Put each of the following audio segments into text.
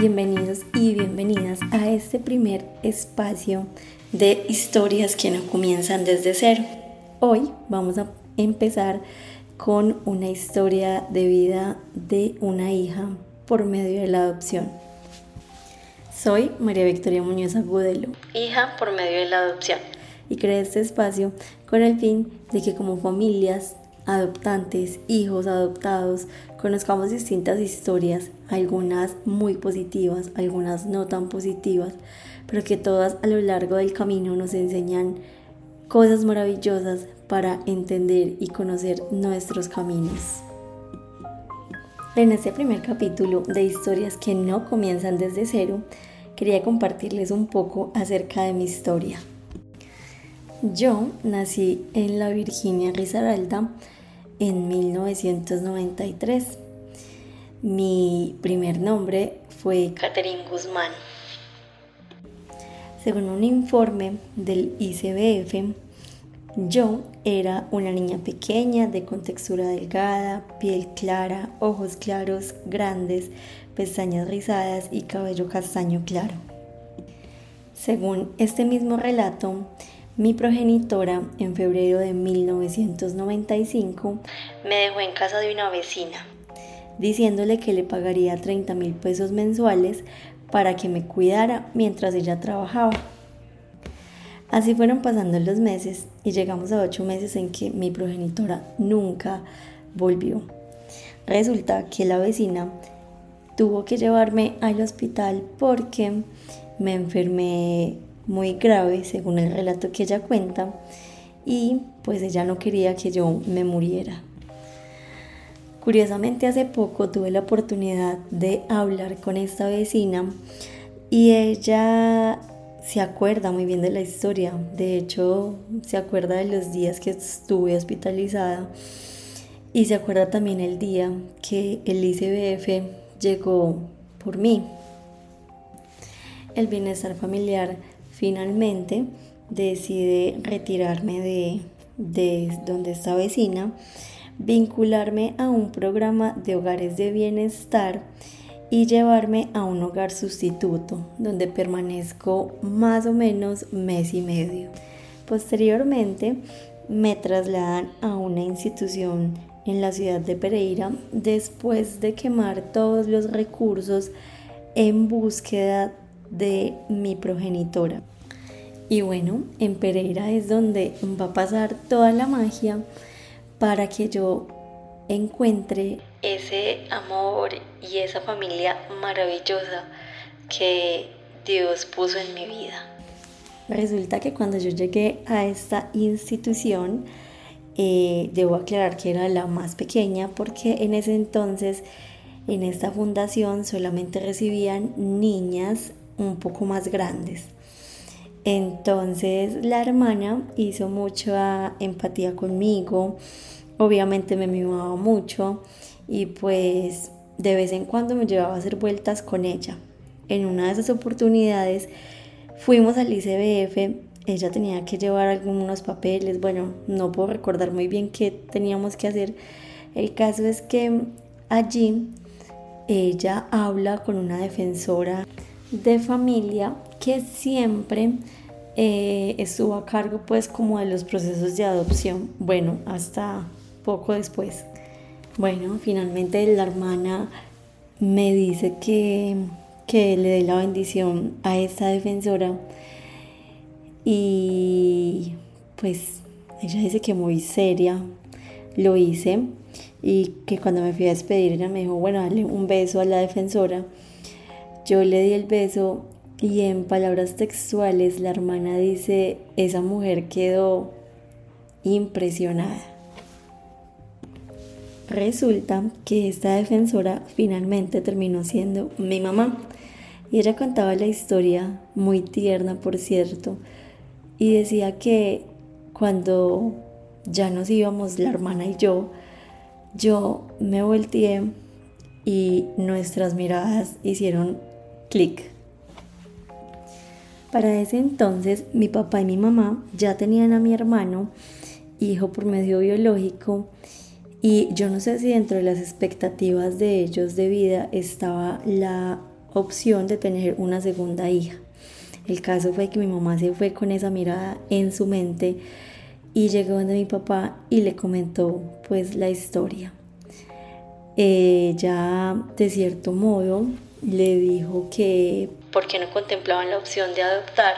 Bienvenidos y bienvenidas a este primer espacio de historias que no comienzan desde cero. Hoy vamos a empezar con una historia de vida de una hija por medio de la adopción. Soy María Victoria Muñoz Agudelo, hija por medio de la adopción, y creé este espacio con el fin de que como familias adoptantes, hijos adoptados, conozcamos distintas historias, algunas muy positivas, algunas no tan positivas, pero que todas a lo largo del camino nos enseñan cosas maravillosas para entender y conocer nuestros caminos. En este primer capítulo de historias que no comienzan desde cero, quería compartirles un poco acerca de mi historia. Yo nací en la Virginia Risaralda en 1993. Mi primer nombre fue Catherine Guzmán. Según un informe del ICBF, yo era una niña pequeña de contextura delgada, piel clara, ojos claros, grandes, pestañas rizadas y cabello castaño claro. Según este mismo relato, mi progenitora, en febrero de 1995, me dejó en casa de una vecina, diciéndole que le pagaría 30 mil pesos mensuales para que me cuidara mientras ella trabajaba. Así fueron pasando los meses y llegamos a ocho meses en que mi progenitora nunca volvió. Resulta que la vecina tuvo que llevarme al hospital porque me enfermé muy grave, según el relato que ella cuenta, y pues ella no quería que yo me muriera. Curiosamente hace poco tuve la oportunidad de hablar con esta vecina y ella se acuerda muy bien de la historia, de hecho se acuerda de los días que estuve hospitalizada y se acuerda también el día que el ICBF llegó por mí. El bienestar familiar Finalmente decide retirarme de, de donde está vecina, vincularme a un programa de hogares de bienestar y llevarme a un hogar sustituto donde permanezco más o menos mes y medio. Posteriormente me trasladan a una institución en la ciudad de Pereira después de quemar todos los recursos en búsqueda de mi progenitora. Y bueno, en Pereira es donde va a pasar toda la magia para que yo encuentre ese amor y esa familia maravillosa que Dios puso en mi vida. Resulta que cuando yo llegué a esta institución, eh, debo aclarar que era la más pequeña porque en ese entonces en esta fundación solamente recibían niñas un poco más grandes. Entonces la hermana hizo mucha empatía conmigo, obviamente me mimaba mucho y pues de vez en cuando me llevaba a hacer vueltas con ella. En una de esas oportunidades fuimos al ICBF, ella tenía que llevar algunos papeles, bueno, no puedo recordar muy bien qué teníamos que hacer. El caso es que allí ella habla con una defensora de familia que siempre eh, estuvo a cargo pues como de los procesos de adopción, bueno, hasta poco después. Bueno, finalmente la hermana me dice que, que le dé la bendición a esta defensora y pues ella dice que muy seria lo hice y que cuando me fui a despedir ella me dijo, bueno, dale un beso a la defensora yo le di el beso y en palabras textuales la hermana dice, esa mujer quedó impresionada. Resulta que esta defensora finalmente terminó siendo mi mamá y ella contaba la historia muy tierna, por cierto, y decía que cuando ya nos íbamos la hermana y yo, yo me volteé y nuestras miradas hicieron clic. Para ese entonces mi papá y mi mamá ya tenían a mi hermano, hijo por medio biológico, y yo no sé si dentro de las expectativas de ellos de vida estaba la opción de tener una segunda hija. El caso fue que mi mamá se fue con esa mirada en su mente y llegó donde mi papá y le comentó pues la historia. Ella de cierto modo le dijo que porque no contemplaban la opción de adoptar.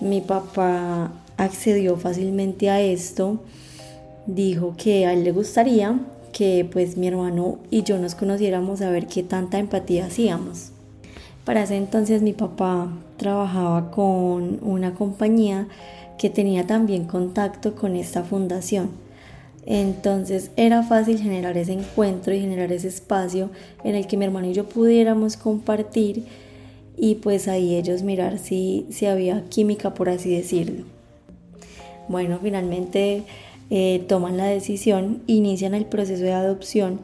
Mi papá accedió fácilmente a esto, dijo que a él le gustaría que pues mi hermano y yo nos conociéramos a ver qué tanta empatía hacíamos. Para ese entonces mi papá trabajaba con una compañía que tenía también contacto con esta fundación. Entonces era fácil generar ese encuentro y generar ese espacio en el que mi hermano y yo pudiéramos compartir y pues ahí ellos mirar si, si había química, por así decirlo. Bueno, finalmente eh, toman la decisión, inician el proceso de adopción.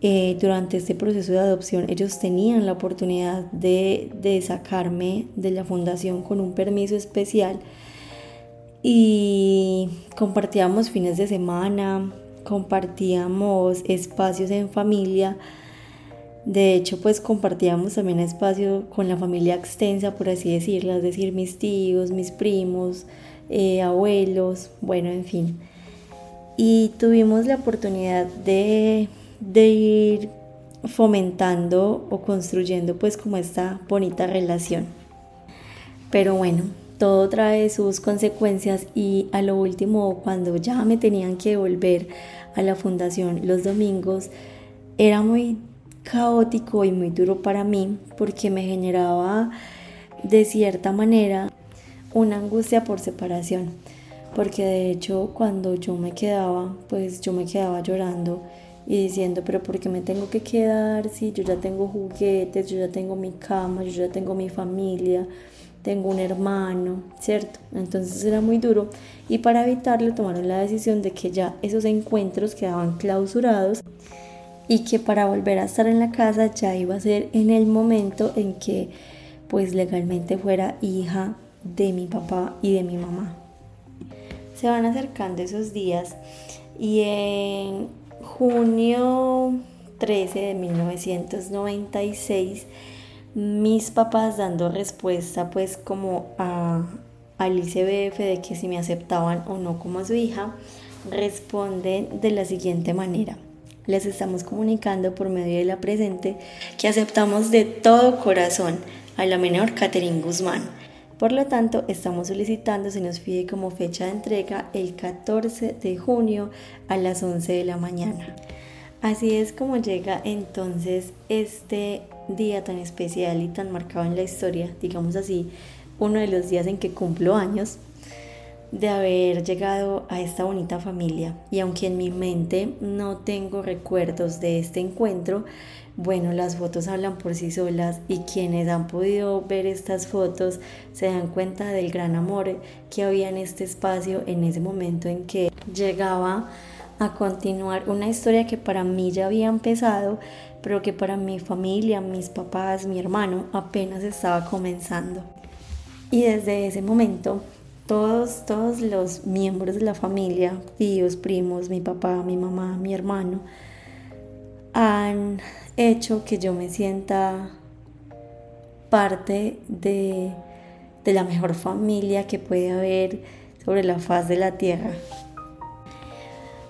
Eh, durante este proceso de adopción ellos tenían la oportunidad de, de sacarme de la fundación con un permiso especial y compartíamos fines de semana, compartíamos espacios en familia. De hecho, pues compartíamos también espacio con la familia extensa, por así decirlo, es decir, mis tíos, mis primos, eh, abuelos, bueno, en fin y tuvimos la oportunidad de, ir fomentando o construyendo pues como esta bonita relación. Pero bueno, todo trae sus consecuencias y a lo último cuando ya me tenían que volver a la fundación los domingos era muy caótico y muy duro para mí porque me generaba de cierta manera una angustia por separación. Porque de hecho cuando yo me quedaba, pues yo me quedaba llorando y diciendo, pero ¿por qué me tengo que quedar si yo ya tengo juguetes, yo ya tengo mi cama, yo ya tengo mi familia, tengo un hermano, ¿cierto? Entonces era muy duro y para evitarlo tomaron la decisión de que ya esos encuentros quedaban clausurados y que para volver a estar en la casa ya iba a ser en el momento en que pues legalmente fuera hija de mi papá y de mi mamá se van acercando esos días y en junio 13 de 1996 mis papás dando respuesta pues como a, al ICBF de que si me aceptaban o no como su hija, responden de la siguiente manera. Les estamos comunicando por medio de la presente que aceptamos de todo corazón a la menor Catherine Guzmán por lo tanto, estamos solicitando se nos pide como fecha de entrega el 14 de junio a las 11 de la mañana. Así es como llega entonces este día tan especial y tan marcado en la historia, digamos así, uno de los días en que cumplo años de haber llegado a esta bonita familia. Y aunque en mi mente no tengo recuerdos de este encuentro, bueno, las fotos hablan por sí solas y quienes han podido ver estas fotos se dan cuenta del gran amor que había en este espacio en ese momento en que llegaba a continuar una historia que para mí ya había empezado, pero que para mi familia, mis papás, mi hermano apenas estaba comenzando. Y desde ese momento, todos, todos los miembros de la familia, tíos, primos, mi papá, mi mamá, mi hermano, han hecho que yo me sienta parte de, la mejor familia que puede haber sobre la faz de la tierra.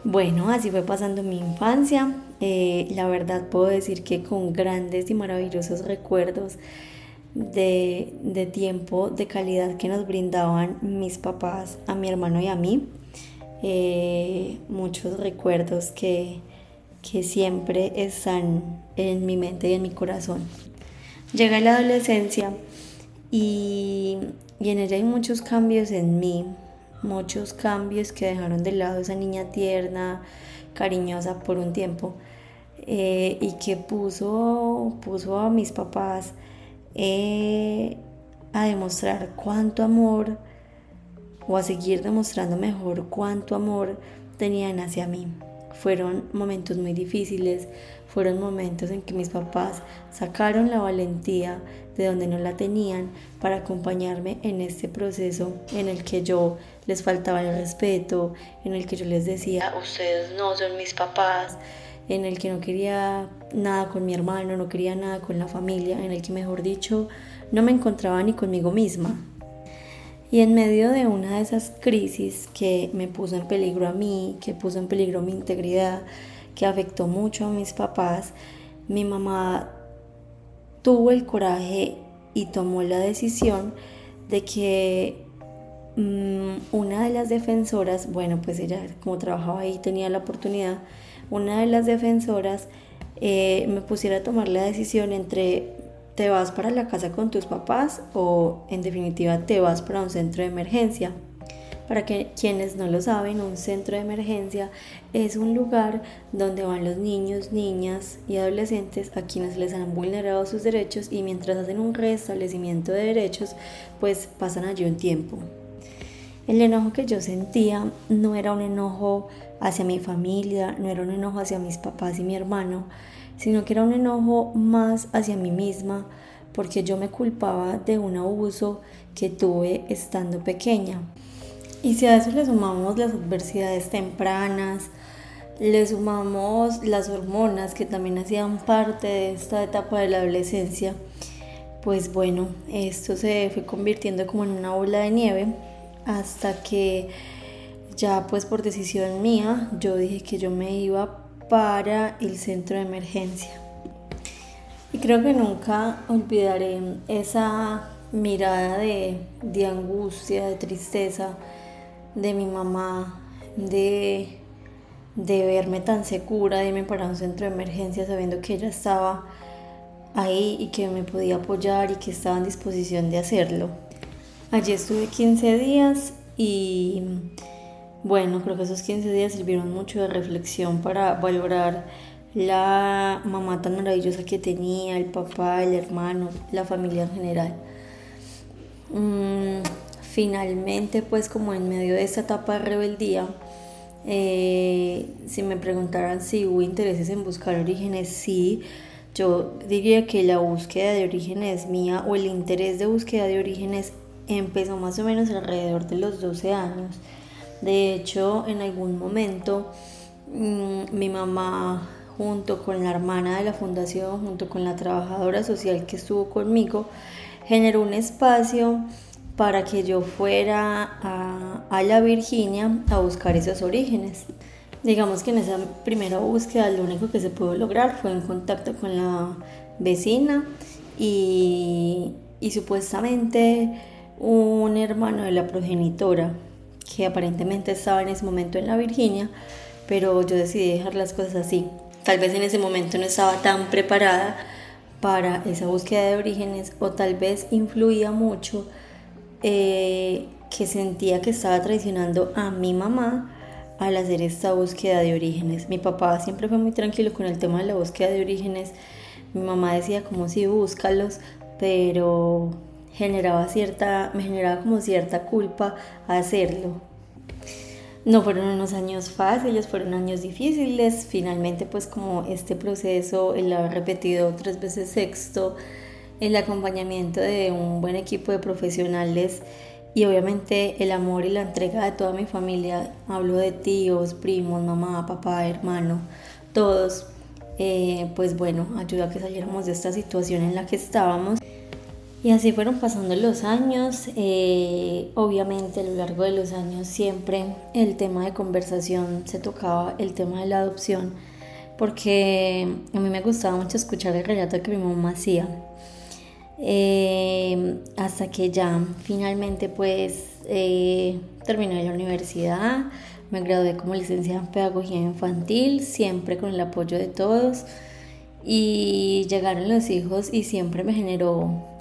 Bueno, así fue pasando mi infancia. Eh, la verdad puedo decir que con grandes y maravillosos recuerdos de, tiempo, de calidad que nos brindaban mis papás a mi hermano y a mí. Eh, muchos recuerdos que, que siempre están en mi mente y en mi corazón. Llega la adolescencia y, en ella hay muchos cambios en mí, muchos cambios que dejaron de lado esa niña tierna, cariñosa por un tiempo eh, y que puso, puso a mis papás eh, a demostrar cuánto amor o a seguir demostrando mejor cuánto amor tenían hacia mí. Fueron momentos muy difíciles, fueron momentos en que mis papás sacaron la valentía de donde no la tenían para acompañarme en este proceso en el que yo les faltaba el respeto, en el que yo les decía, ustedes no son mis papás, en el que no quería nada con mi hermano, no quería nada con la familia, en el que mejor dicho no me encontraba ni conmigo misma. Y en medio de una de esas crisis que me puso en peligro a mí, que puso en peligro mi integridad, que afectó mucho a mis papás, mi mamá tuvo el coraje y tomó la decisión de que una de las defensoras, bueno, pues ella como trabajaba ahí tenía la oportunidad, una de las defensoras eh, me pusiera a tomar la decisión entre te vas para la casa con tus papás o en definitiva te vas para un centro de emergencia. Para que quienes no lo saben, un centro de emergencia es un lugar donde van los niños, niñas y adolescentes a quienes les han vulnerado sus derechos y mientras hacen un restablecimiento de derechos, pues pasan allí un tiempo. El enojo que yo sentía no era un enojo hacia mi familia, no era un enojo hacia mis papás y mi hermano, sino que era un enojo más hacia mí misma porque yo me culpaba de un abuso que tuve estando pequeña. Y si a eso le sumamos las adversidades tempranas, le sumamos las hormonas que también hacían parte de esta etapa de la adolescencia, pues bueno, esto se fue convirtiendo como en una bola de nieve hasta que ya pues por decisión mía yo dije que yo me iba para el centro de emergencia. Y creo que nunca olvidaré esa mirada de, angustia, de tristeza de mi mamá, de, de verme tan segura, de irme para un centro de emergencia sabiendo que ella estaba ahí y que me podía apoyar y que estaba en disposición de hacerlo. Allí estuve 15 días y bueno, creo que esos 15 días sirvieron mucho de reflexión para valorar la mamá tan maravillosa que tenía, el papá, el hermano, la familia en general. Mm, finalmente, pues como en medio de esta etapa de rebeldía, eh, si me preguntaran si hubo intereses en buscar orígenes, sí. Yo diría que la búsqueda de orígenes mía o el interés de búsqueda de orígenes empezó más o menos alrededor de los 12 años. De hecho, en algún momento mm, mi mamá junto con la hermana de la fundación, junto con la trabajadora social que estuvo conmigo, generó un espacio para que yo fuera a, la Virginia a buscar esos orígenes. Digamos que en esa primera búsqueda lo único que se pudo lograr fue en contacto con la vecina y supuestamente un hermano de la progenitora que aparentemente estaba en ese momento en la Virginia, pero yo decidí dejar las cosas así. Tal vez en ese momento no estaba tan preparada para esa búsqueda de orígenes o tal vez influía mucho eh, que sentía que estaba traicionando a mi mamá al hacer esta búsqueda de orígenes. Mi papá siempre fue muy tranquilo con el tema de la búsqueda de orígenes. Mi mamá decía como si búscalos, pero generaba cierta, me generaba como cierta culpa hacerlo. No fueron unos años fáciles, fueron años difíciles. Finalmente, pues como este proceso, el haber repetido tres veces sexto, el acompañamiento de un buen equipo de profesionales y obviamente el amor y la entrega de toda mi familia. Hablo de tíos, primos, mamá, papá, hermano, todos. Eh, pues bueno, ayudó a que saliéramos de esta situación en la que estábamos. Y así fueron pasando los años. Eh, obviamente a lo largo de los años siempre el tema de conversación se tocaba, el tema de la adopción, porque a mí me gustaba mucho escuchar el relato que mi mamá hacía. Eh, hasta que ya finalmente pues eh, terminé la universidad, me gradué como licenciada en pedagogía infantil, siempre con el apoyo de todos y llegaron los hijos y siempre me generó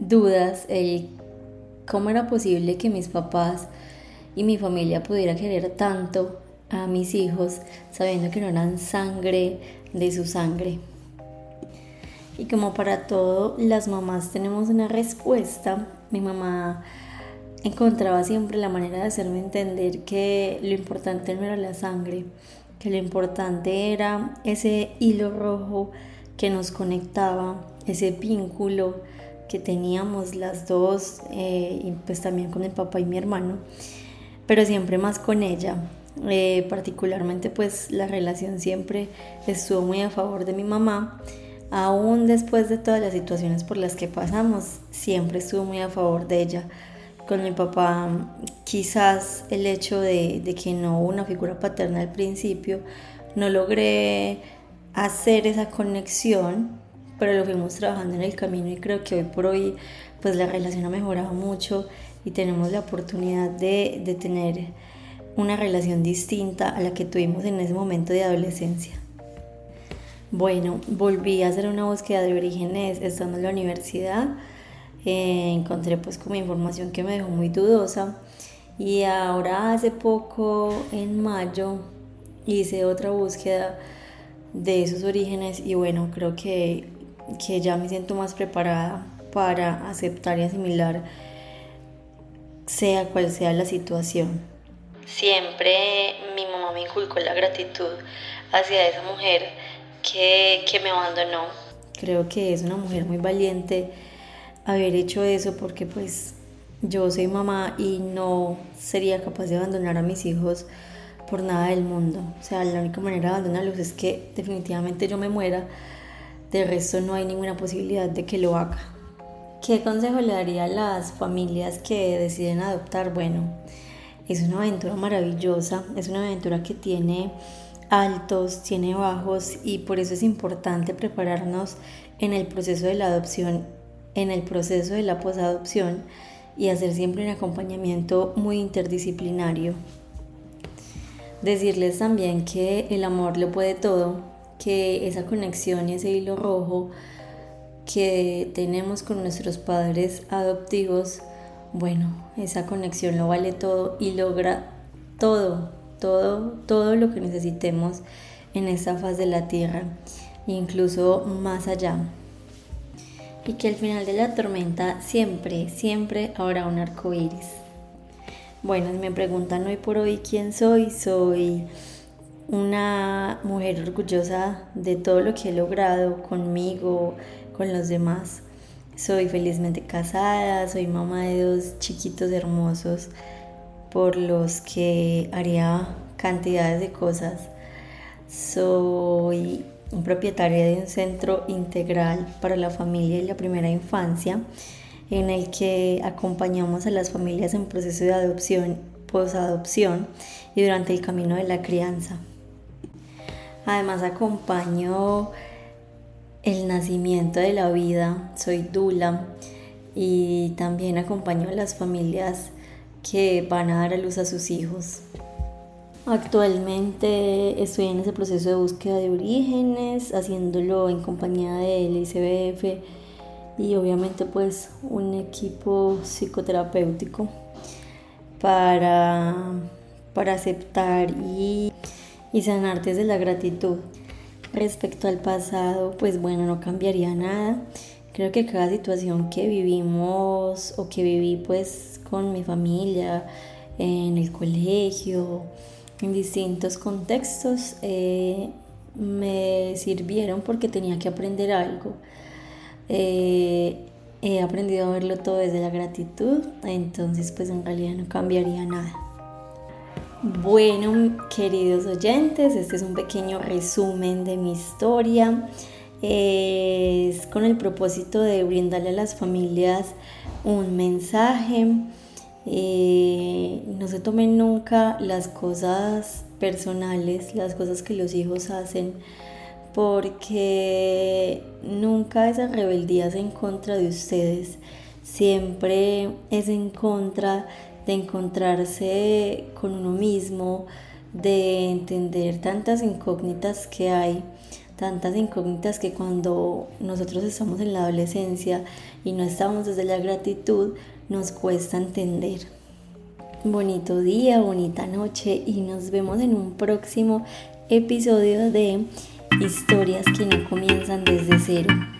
dudas el cómo era posible que mis papás y mi familia pudiera querer tanto a mis hijos sabiendo que no eran sangre de su sangre. Y como para todo, las mamás tenemos una respuesta. Mi mamá encontraba siempre la manera de hacerme entender que lo importante no era la sangre, que lo importante era ese hilo rojo que nos conectaba, ese vínculo que teníamos las dos, eh, y pues también con el papá y mi hermano, pero siempre más con ella. Eh, particularmente pues la relación siempre estuvo muy a favor de mi mamá. Aún después de todas las situaciones por las que pasamos, siempre estuvo muy a favor de ella. Con mi papá quizás el hecho de, de que no hubo una figura paterna al principio, no logré hacer esa conexión, pero lo fuimos trabajando en el camino y creo que hoy por hoy pues la relación ha mejorado mucho y tenemos la oportunidad de, de tener una relación distinta a la que tuvimos en ese momento de adolescencia. Bueno, volví a hacer una búsqueda de orígenes estando en la universidad. Eh, encontré pues como información que me dejó muy dudosa y ahora hace poco en mayo hice otra búsqueda de esos orígenes y bueno creo que, que ya me siento más preparada para aceptar y asimilar sea cual sea la situación. Siempre mi mamá me inculcó la gratitud hacia esa mujer que, que me abandonó. Creo que es una mujer muy valiente haber hecho eso porque pues yo soy mamá y no sería capaz de abandonar a mis hijos por nada del mundo. O sea, la única manera de abandonarlos es que definitivamente yo me muera. De resto no hay ninguna posibilidad de que lo haga. ¿Qué consejo le daría a las familias que deciden adoptar? Bueno, es una aventura maravillosa, es una aventura que tiene altos, tiene bajos y por eso es importante prepararnos en el proceso de la adopción, en el proceso de la posadopción y hacer siempre un acompañamiento muy interdisciplinario. Decirles también que el amor lo puede todo, que esa conexión y ese hilo rojo que tenemos con nuestros padres adoptivos, bueno, esa conexión lo vale todo y logra todo, todo, todo lo que necesitemos en esta faz de la tierra, incluso más allá. Y que al final de la tormenta siempre, siempre habrá un arco iris. Bueno, me preguntan hoy por hoy quién soy, soy una mujer orgullosa de todo lo que he logrado conmigo, con los demás. Soy felizmente casada, soy mamá de dos chiquitos hermosos por los que haría cantidades de cosas. Soy propietaria de un centro integral para la familia y la primera infancia en el que acompañamos a las familias en proceso de adopción, posadopción y durante el camino de la crianza. Además acompaño el nacimiento de la vida, soy dula y también acompaño a las familias que van a dar a luz a sus hijos. Actualmente estoy en ese proceso de búsqueda de orígenes, haciéndolo en compañía del ICBF y obviamente pues un equipo psicoterapéutico para, para aceptar y, y sanar desde la gratitud. Respecto al pasado, pues bueno, no cambiaría nada. Creo que cada situación que vivimos o que viví pues con mi familia, en el colegio, en distintos contextos, eh, me sirvieron porque tenía que aprender algo. Eh, he aprendido a verlo todo desde la gratitud, entonces pues en realidad no cambiaría nada. Bueno, queridos oyentes, este es un pequeño resumen de mi historia. Es con el propósito de brindarle a las familias un mensaje. Eh, no se tomen nunca las cosas personales, las cosas que los hijos hacen porque nunca esa rebeldía es en contra de ustedes, siempre es en contra de encontrarse con uno mismo, de entender tantas incógnitas que hay, tantas incógnitas que cuando nosotros estamos en la adolescencia y no estamos desde la gratitud, nos cuesta entender. Bonito día, bonita noche y nos vemos en un próximo episodio de historias que no comienzan desde cero.